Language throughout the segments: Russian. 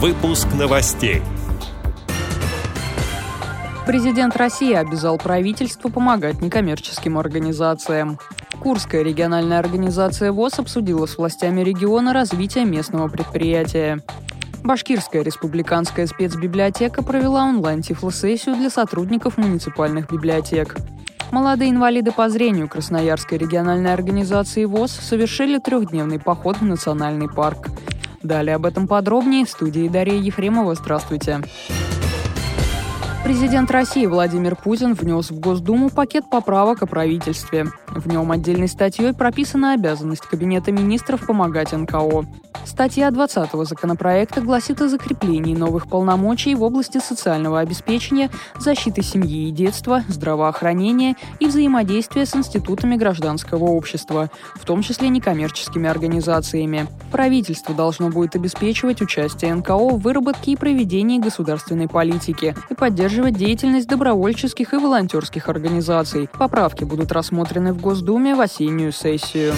Выпуск новостей. Президент России обязал правительство помогать некоммерческим организациям. Курская региональная организация ВОЗ обсудила с властями региона развитие местного предприятия. Башкирская республиканская спецбиблиотека провела онлайн-тифлосессию для сотрудников муниципальных библиотек. Молодые инвалиды по зрению Красноярской региональной организации ВОЗ совершили трехдневный поход в национальный парк. Далее об этом подробнее в студии Дарья Ефремова. Здравствуйте. Президент России Владимир Путин внес в Госдуму пакет поправок о правительстве. В нем отдельной статьей прописана обязанность Кабинета министров помогать НКО. Статья 20 законопроекта гласит о закреплении новых полномочий в области социального обеспечения, защиты семьи и детства, здравоохранения и взаимодействия с институтами гражданского общества, в том числе некоммерческими организациями. Правительство должно будет обеспечивать участие НКО в выработке и проведении государственной политики и поддерживать деятельность добровольческих и волонтерских организаций. Поправки будут рассмотрены в Госдуме в осеннюю сессию.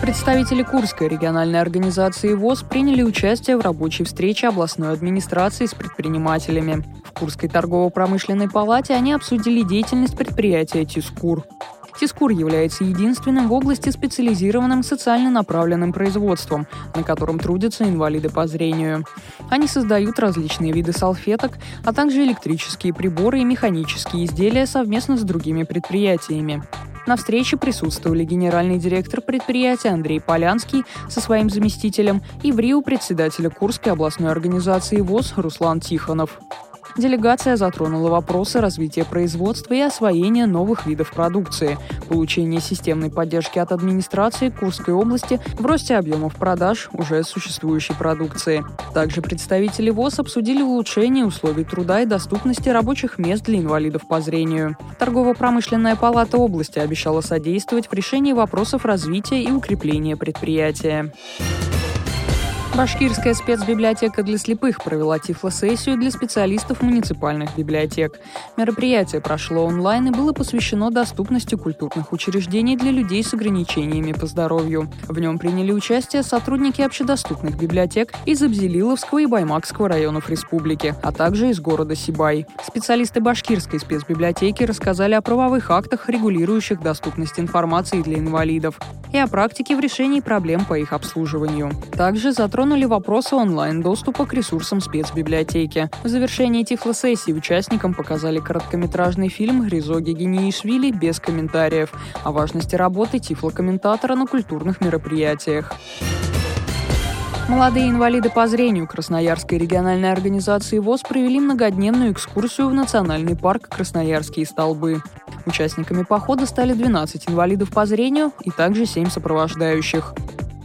Представители Курской региональной организации ВОЗ приняли участие в рабочей встрече областной администрации с предпринимателями. В Курской торгово-промышленной палате они обсудили деятельность предприятия «Тискур». Тискур является единственным в области специализированным социально направленным производством, на котором трудятся инвалиды по зрению. Они создают различные виды салфеток, а также электрические приборы и механические изделия совместно с другими предприятиями. На встрече присутствовали генеральный директор предприятия Андрей Полянский со своим заместителем и в Рио председателя Курской областной организации ВОЗ Руслан Тихонов. Делегация затронула вопросы развития производства и освоения новых видов продукции, получения системной поддержки от администрации Курской области в росте объемов продаж уже существующей продукции. Также представители ВОЗ обсудили улучшение условий труда и доступности рабочих мест для инвалидов по зрению. Торгово-промышленная палата области обещала содействовать в решении вопросов развития и укрепления предприятия. Башкирская спецбиблиотека для слепых провела тифлосессию для специалистов муниципальных библиотек. Мероприятие прошло онлайн и было посвящено доступности культурных учреждений для людей с ограничениями по здоровью. В нем приняли участие сотрудники общедоступных библиотек из Абзелиловского и Баймакского районов республики, а также из города Сибай. Специалисты Башкирской спецбиблиотеки рассказали о правовых актах, регулирующих доступность информации для инвалидов, и о практике в решении проблем по их обслуживанию. Также затронули затронули вопросы онлайн-доступа к ресурсам спецбиблиотеки. В завершении тифлосессии участникам показали короткометражный фильм «Ризоги Гениишвили» без комментариев о важности работы тифлокомментатора на культурных мероприятиях. Молодые инвалиды по зрению Красноярской региональной организации ВОЗ провели многодневную экскурсию в национальный парк «Красноярские столбы». Участниками похода стали 12 инвалидов по зрению и также 7 сопровождающих.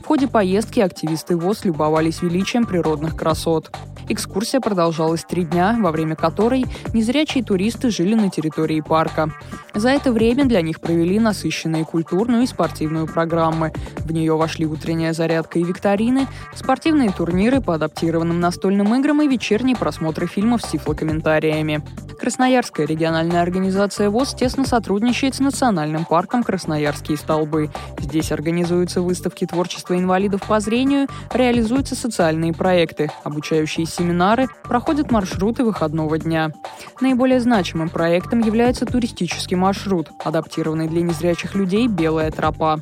В ходе поездки активисты ВОЗ любовались величием природных красот. Экскурсия продолжалась три дня, во время которой незрячие туристы жили на территории парка. За это время для них провели насыщенные культурную и спортивную программы. В нее вошли утренняя зарядка и викторины, спортивные турниры по адаптированным настольным играм и вечерние просмотры фильмов с тифлокомментариями. Красноярская региональная организация ВОЗ тесно сотрудничает с национальным парком «Красноярские столбы». Здесь организуются выставки творчества инвалидов по зрению, реализуются социальные проекты, обучающие семинары, проходят маршруты выходного дня. Наиболее значимым проектом является туристический маршрут, адаптированный для незрячих людей «Белая тропа».